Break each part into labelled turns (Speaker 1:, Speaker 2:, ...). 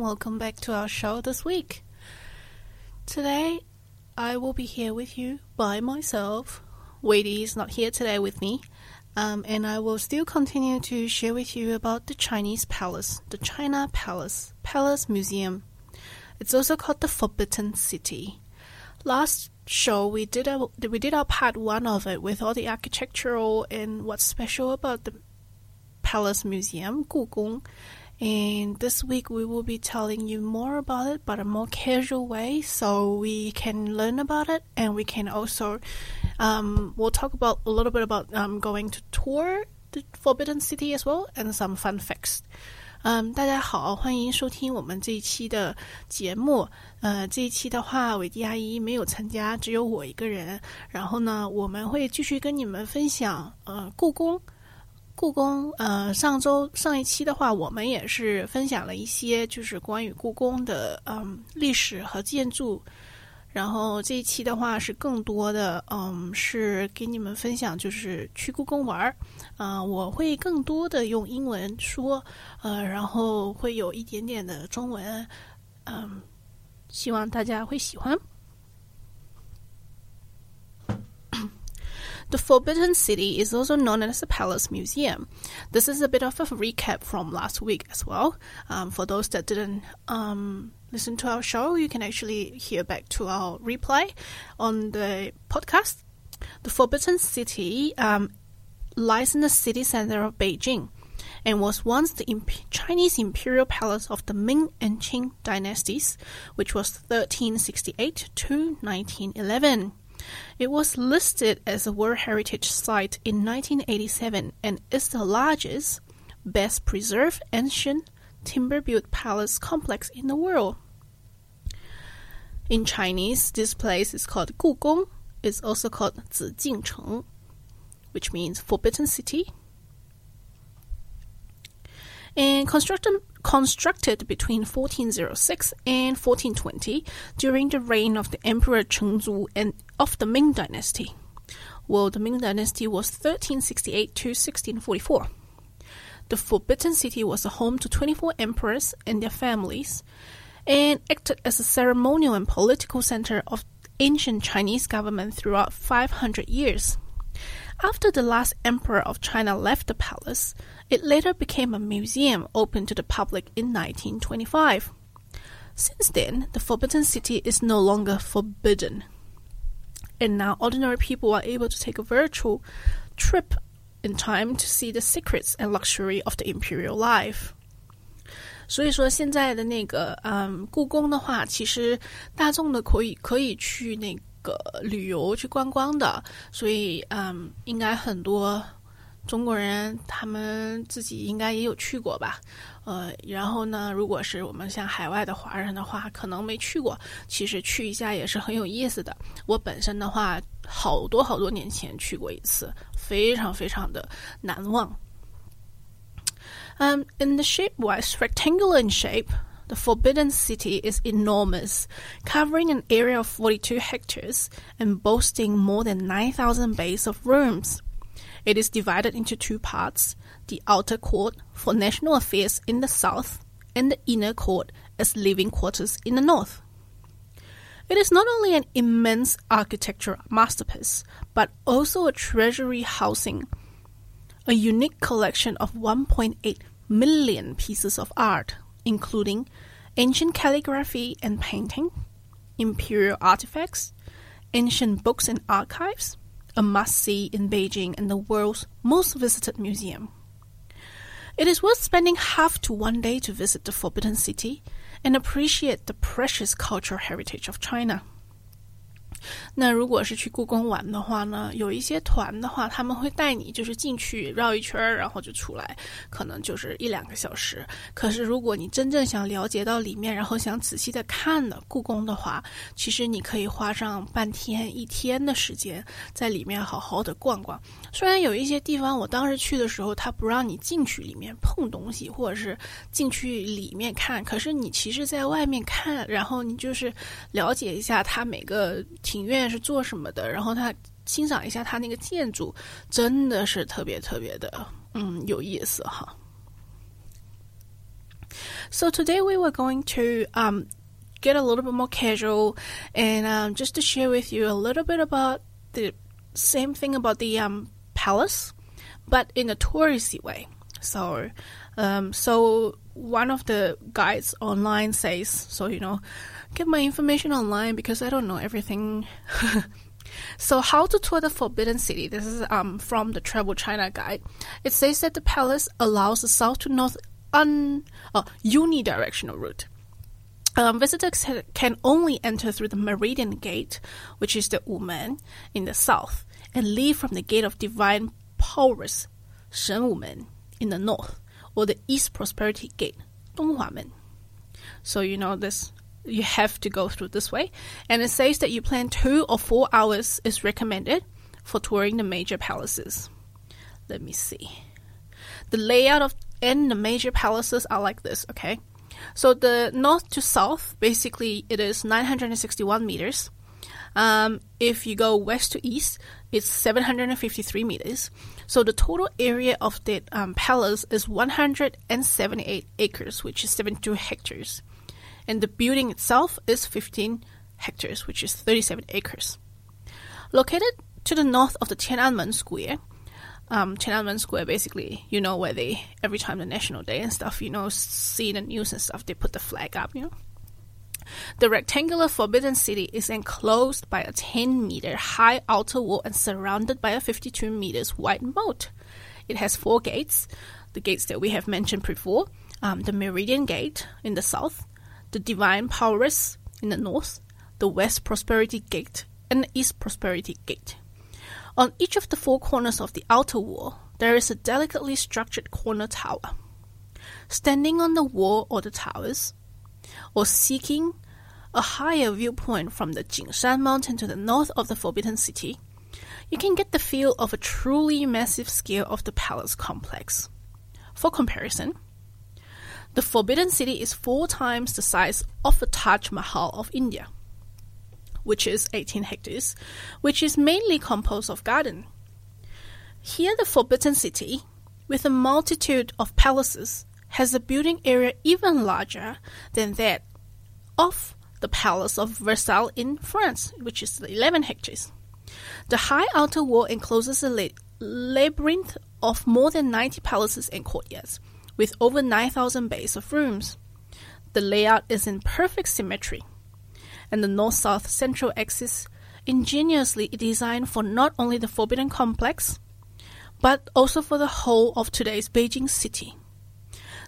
Speaker 1: Welcome back to our show this week. Today, I will be here with you by myself. Wadey is not here today with me, um, and I will still continue to share with you about the Chinese Palace, the China Palace, Palace Museum. It's also called the Forbidden City. Last show we did we did our part one of it with all the architectural and what's special about the Palace Museum, 故宫 and this week we will be telling you more about it, but a more casual way, so we can learn about it, and we can also um, we'll talk about a little bit about um, going to tour the Forbidden City as well, and some fun facts. 嗯，大家好，欢迎收听我们这一期的节目。呃，这一期的话，伟迪阿姨没有参加，只有我一个人。然后呢，我们会继续跟你们分享呃故宫。 故宫，呃，上周上一期的话，我们也是分享了一些就是关于故宫的嗯历史和建筑。然后这一期的话是更多的，嗯，是给你们分享就是去故宫玩儿。啊，我会更多的用英文说，呃，然后会有一点点的中文，嗯，希望大家会喜欢。The Forbidden City is also known as the Palace Museum. This is a bit of a recap from last week as well. Um, for those that didn't um, listen to our show, you can actually hear back to our replay on the podcast. The Forbidden City um, lies in the city center of Beijing and was once the imp- Chinese imperial palace of the Ming and Qing dynasties, which was 1368 to 1911. It was listed as a World Heritage Site in 1987 and is the largest, best preserved ancient timber built palace complex in the world. In Chinese, this place is called Gugong. It's also called Zijingcheng, which means Forbidden City. And constructed constructed between 1406 and 1420 during the reign of the Emperor Chengzu and of the Ming Dynasty. Well, the Ming Dynasty was 1368 to 1644. The Forbidden City was a home to 24 emperors and their families, and acted as a ceremonial and political center of ancient Chinese government throughout 500 years. After the last emperor of China left the palace, it later became a museum open to the public in 1925. Since then, the Forbidden City is no longer forbidden. And now ordinary people are able to take a virtual trip in time to see the secrets and luxury of the imperial life. 所以说，现在的那个嗯，故宫的话，其实大众的可以可以去那 个旅游去观光的，所以嗯，应该很多中国人他们自己应该也有去过吧，呃，然后呢，如果是我们像海外的华人的话，可能没去过，其实去一下也是很有意思的。我本身的话，好多好多年前去过一次，非常非常的难忘。Um, in the shape-wise, rectangular in shape, the Forbidden City is enormous, covering an area of 42 hectares and boasting more than 9,000 bays of rooms. It is divided into two parts the outer court for national affairs in the south, and the inner court as living quarters in the north. It is not only an immense architectural masterpiece, but also a treasury housing a unique collection of 1.8 million pieces of art, including ancient calligraphy and painting, imperial artifacts, ancient books and archives, a must see in Beijing and the world's most visited museum. It is worth spending half to one day to visit the Forbidden City, and appreciate the precious cultural heritage of China. 那如果是去故宫玩的话呢，有一些团的话，他们会带你就是进去绕一圈，然后就出来，可能就是一两个小时。可是如果你真正想了解到里面，然后想仔细的看的故宫的话，其实你可以花上半天、一天的时间在里面好好的逛逛。虽然有一些地方我当时去的时候，他不让你进去里面碰东西，或者是进去里面看，可是你其实在外面看，然后你就是了解一下它每个。庭院是做什么的？然后他欣赏一下他那个建筑，真的是特别特别的，嗯，有意思哈。So today we were going to um, get a little bit more casual and um, just to share with you a little bit about the same thing about the um, palace, but in a touristy way. So, um, so one of the guides online says, so you know, get my information online because I don't know everything. so, how to tour the Forbidden City? This is um, from the Travel China Guide. It says that the palace allows a south to north un uh, unidirectional route. Um, visitors can only enter through the Meridian Gate, which is the Wumen, in the south, and leave from the Gate of Divine Powers, Shen Wumen, in the north, or the East Prosperity Gate, Donghuamen. So you know this you have to go through this way. And it says that you plan two or four hours is recommended for touring the major palaces. Let me see. The layout of and the major palaces are like this, okay? So the north to south, basically, it is 961 meters. Um, if you go west to east, it's 753 meters. So the total area of the um, palace is 178 acres, which is 72 hectares and the building itself is 15 hectares, which is 37 acres. Located to the north of the Tiananmen Square, um, Tiananmen Square, basically, you know, where they, every time the National Day and stuff, you know, see the news and stuff, they put the flag up, you know. The rectangular Forbidden City is enclosed by a 10 meter high outer wall and surrounded by a 52 meters wide moat. It has four gates, the gates that we have mentioned before um, the Meridian Gate in the south, the Divine Powers in the north, the West Prosperity Gate, and the East Prosperity Gate. On each of the four corners of the outer wall, there is a delicately structured corner tower. Standing on the wall or the towers, or seeking a higher viewpoint from the Jingshan mountain to the north of the Forbidden City, you can get the feel of a truly massive scale of the palace complex. For comparison, the Forbidden City is four times the size of the Taj Mahal of India, which is 18 hectares, which is mainly composed of garden. Here, the Forbidden City, with a multitude of palaces, has a building area even larger than that of the Palace of Versailles in France, which is 11 hectares. The high outer wall encloses a labyrinth of more than 90 palaces and courtyards, with over 9,000 bays of rooms. The layout is in perfect symmetry, and the north south central axis ingeniously designed for not only the Forbidden Complex, but also for the whole of today's Beijing city.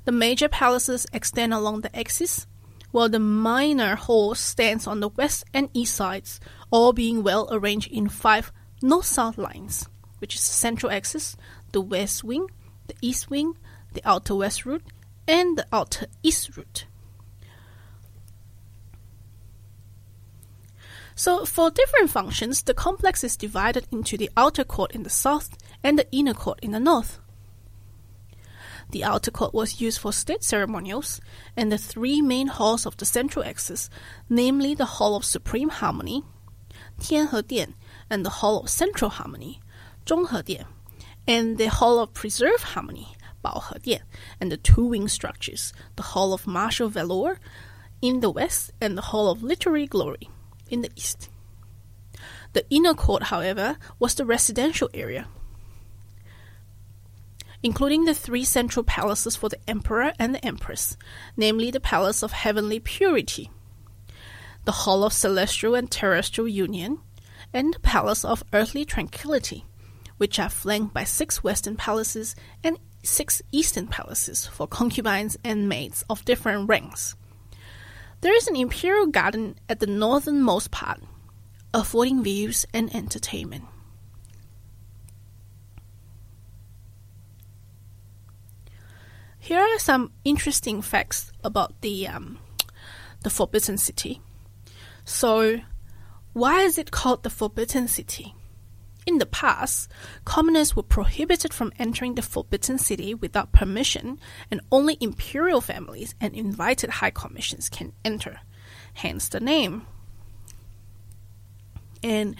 Speaker 1: The major palaces extend along the axis, while the minor halls stands on the west and east sides, all being well arranged in five north-south lines, which is the central axis, the west wing, the east wing, the outer west route, and the outer east route. So, for different functions, the complex is divided into the outer court in the south and the inner court in the north. The outer court was used for state ceremonials, and the three main halls of the central axis, namely the Hall of Supreme Harmony, Tianhe Dian, and the Hall of Central Harmony, Zhonghe Dian, and the Hall of Preserved Harmony, Baohe and the two wing structures, the Hall of Martial Valor in the west and the Hall of Literary Glory in the east. The inner court, however, was the residential area, including the three central palaces for the emperor and the empress, namely the Palace of Heavenly Purity, the Hall of Celestial and Terrestrial Union, and the Palace of Earthly Tranquility, which are flanked by six western palaces and six eastern palaces for concubines and maids of different ranks. There is an imperial garden at the northernmost part, affording views and entertainment. Here are some interesting facts about the um, the Forbidden City. So, why is it called the Forbidden City? In the past, commoners were prohibited from entering the Forbidden City without permission, and only imperial families and invited high commissions can enter. Hence the name. And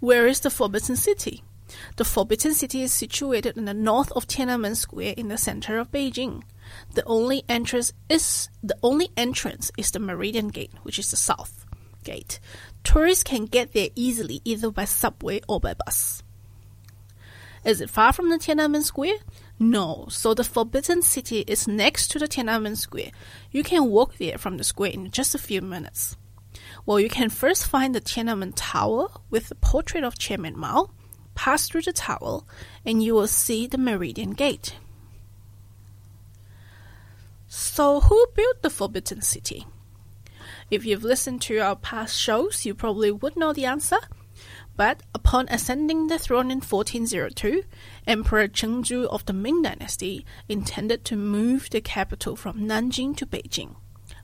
Speaker 1: where is the Forbidden City? The Forbidden City is situated in the north of Tiananmen Square in the center of Beijing. The only entrance is the only entrance is the Meridian Gate, which is the south gate. Tourists can get there easily either by subway or by bus. Is it far from the Tiananmen Square? No. So the Forbidden City is next to the Tiananmen Square. You can walk there from the square in just a few minutes. Well, you can first find the Tiananmen Tower with the portrait of Chairman Mao pass through the tower, and you will see the Meridian Gate. So, who built the Forbidden City? If you've listened to our past shows, you probably would know the answer. But upon ascending the throne in 1402, Emperor Chengzu of the Ming Dynasty intended to move the capital from Nanjing to Beijing.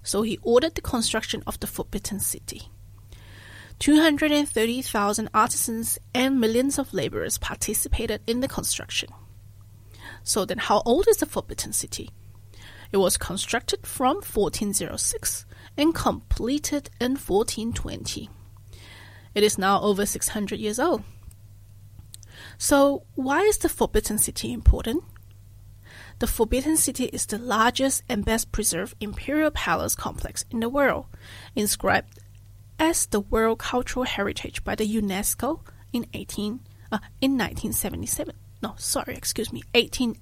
Speaker 1: So he ordered the construction of the Forbidden City. 230,000 artisans and millions of laborers participated in the construction. So then, how old is the Forbidden City? It was constructed from 1406 and completed in 1420. It is now over 600 years old. So, why is the Forbidden City important? The Forbidden City is the largest and best preserved imperial palace complex in the world, inscribed as the World Cultural Heritage by the UNESCO in 18 uh, in 1977. No, sorry, excuse me, 18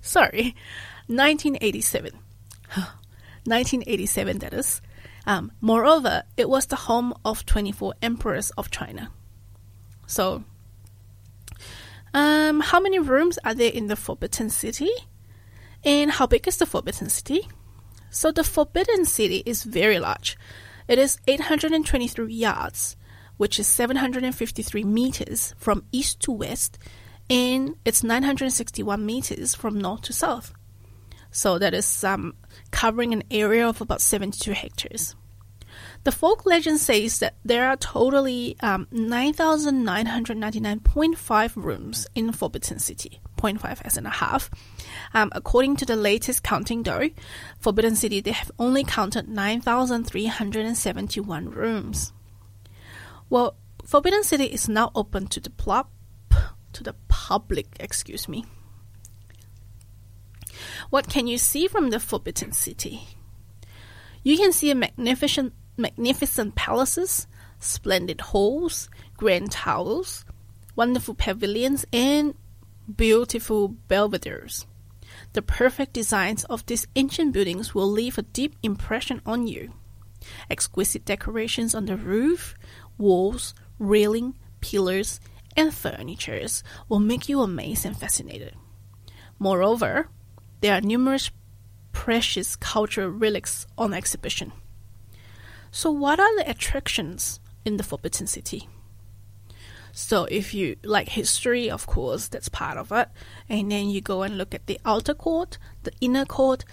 Speaker 1: sorry, 1987. 1987 that is. Um, moreover, it was the home of 24 emperors of China. So, um, how many rooms are there in the Forbidden City? And how big is the Forbidden City? So, the Forbidden City is very large. It is 823 yards, which is 753 meters from east to west, and it's 961 meters from north to south. So that is um, covering an area of about 72 hectares. The folk legend says that there are totally um, 9,999.5 rooms in Forbidden City, 0.5 as in a half. Um, according to the latest counting, though, Forbidden City they have only counted 9,371 rooms. Well, Forbidden City is now open to the plop, to the public. Excuse me. What can you see from the Forbidden City? You can see magnificent, magnificent palaces, splendid halls, grand towers, wonderful pavilions, and beautiful belvederes. The perfect designs of these ancient buildings will leave a deep impression on you. Exquisite decorations on the roof, walls, railing, pillars, and furnitures will make you amazed and fascinated. Moreover, there are numerous precious cultural relics on exhibition. So, what are the attractions in the Forbidden City? So, if you like history, of course, that's part of it. And then you go and look at the outer court, the inner court,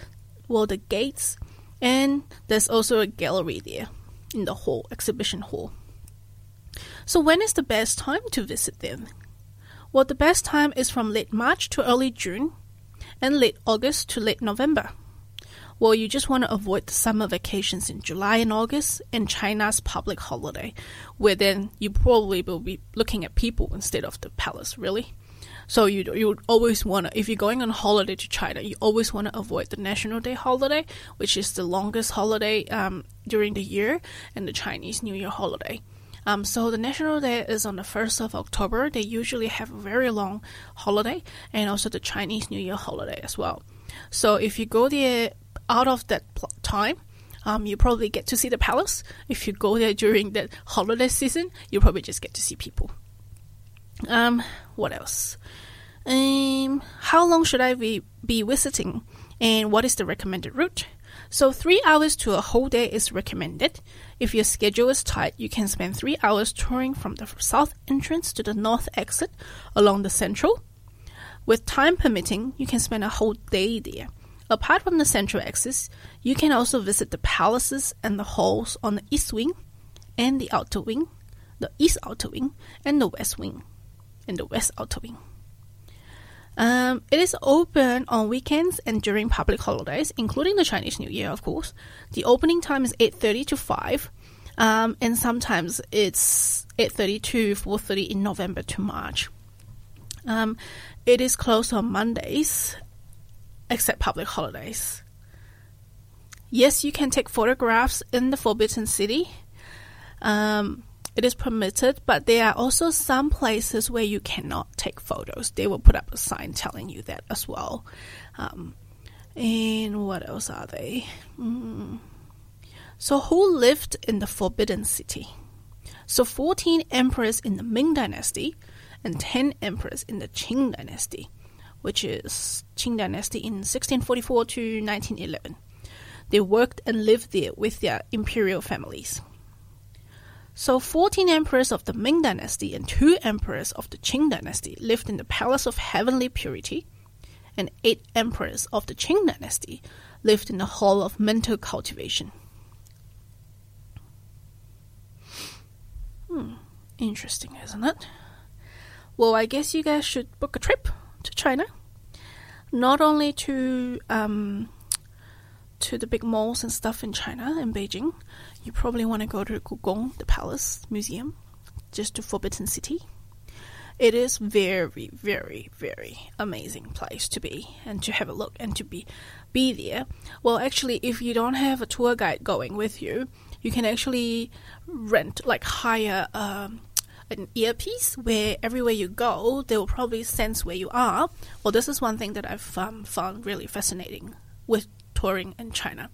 Speaker 1: well, the gates, and there's also a gallery there in the hall, exhibition hall. So, when is the best time to visit them? Well, the best time is from late March to early June and late August to late November. Well, you just want to avoid the summer vacations in July and August and China's public holiday, where then you probably will be looking at people instead of the palace, really. So you you always want to, if you're going on holiday to China, you always want to avoid the National Day holiday, which is the longest holiday um, during the year, and the Chinese New Year holiday. Um, so the National Day is on the 1st of October. They usually have a very long holiday and also the Chinese New Year holiday as well. So if you go there out of that time, um, you probably get to see the palace. If you go there during the holiday season, you probably just get to see people. Um, what else? Um, how long should I be, be visiting? And what is the recommended route? So, three hours to a whole day is recommended. If your schedule is tight, you can spend three hours touring from the south entrance to the north exit along the central. With time permitting, you can spend a whole day there. Apart from the central axis, you can also visit the palaces and the halls on the east wing and the outer wing, the east outer wing, and the west wing, and the west outer wing. Um, it is open on weekends and during public holidays, including the Chinese New Year, of course. The opening time is 8.30 to 5, um, and sometimes it's 8.30 to 4.30 in November to March. Um, it is closed on Mondays except public holidays. Yes, you can take photographs in the Forbidden City. Um, it is permitted, but there are also some places where you cannot take photos. They will put up a sign telling you that as well. Um, and what else are they? Mm. So, who lived in the Forbidden City? So, 14 emperors in the Ming Dynasty and 10 emperors in the Qing Dynasty which is Qing Dynasty in 1644 to 1911. They worked and lived there with their imperial families. So, 14 emperors of the Ming Dynasty and 2 emperors of the Qing Dynasty lived in the Palace of Heavenly Purity, and 8 emperors of the Qing Dynasty lived in the Hall of Mental Cultivation. Hmm, interesting, isn't it? Well, I guess you guys should book a trip to China, not only to um, to the big malls and stuff in China and Beijing. You probably want to go to Gugong, the palace museum, just to Forbidden City. It is very, very, very amazing place to be and to have a look and to be be there. Well, actually, if you don't have a tour guide going with you, you can actually rent, like hire. Um, an earpiece where everywhere you go, they will probably sense where you are. Well, this is one thing that I've um, found really fascinating with touring in China.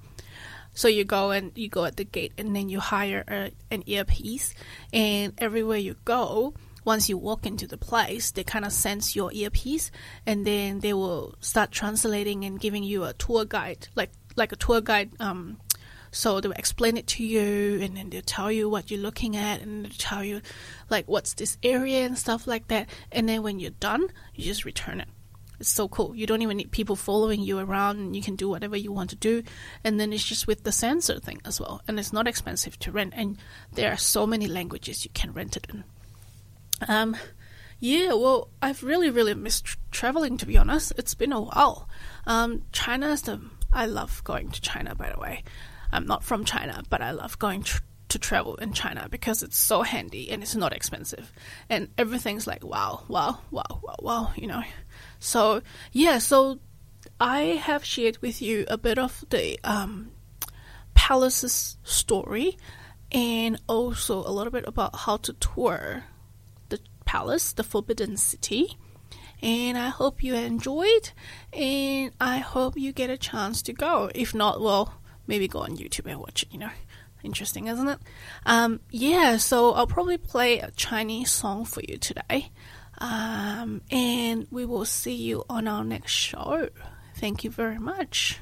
Speaker 1: So you go and you go at the gate, and then you hire a, an earpiece, and everywhere you go, once you walk into the place, they kind of sense your earpiece, and then they will start translating and giving you a tour guide, like like a tour guide um, so they'll explain it to you, and then they'll tell you what you're looking at, and they'll tell you like what's this area and stuff like that. And then when you're done, you just return it. It's so cool. You don't even need people following you around, and you can do whatever you want to do. And then it's just with the sensor thing as well, and it's not expensive to rent. And there are so many languages you can rent it in. Um, yeah, well, I've really, really missed tra- traveling. To be honest, it's been a while. Um, China is the I love going to China. By the way, I'm not from China, but I love going to travel in China because it's so handy and it's not expensive. And everything's like wow, wow, wow, wow, wow, you know. So, yeah, so I have shared with you a bit of the um, palace's story and also a little bit about how to tour the palace, the Forbidden City. And I hope you enjoyed, and I hope you get a chance to go. If not, well, maybe go on YouTube and watch it, you know. Interesting, isn't it? Um, yeah, so I'll probably play a Chinese song for you today. Um, and we will see you on our next show. Thank you very much.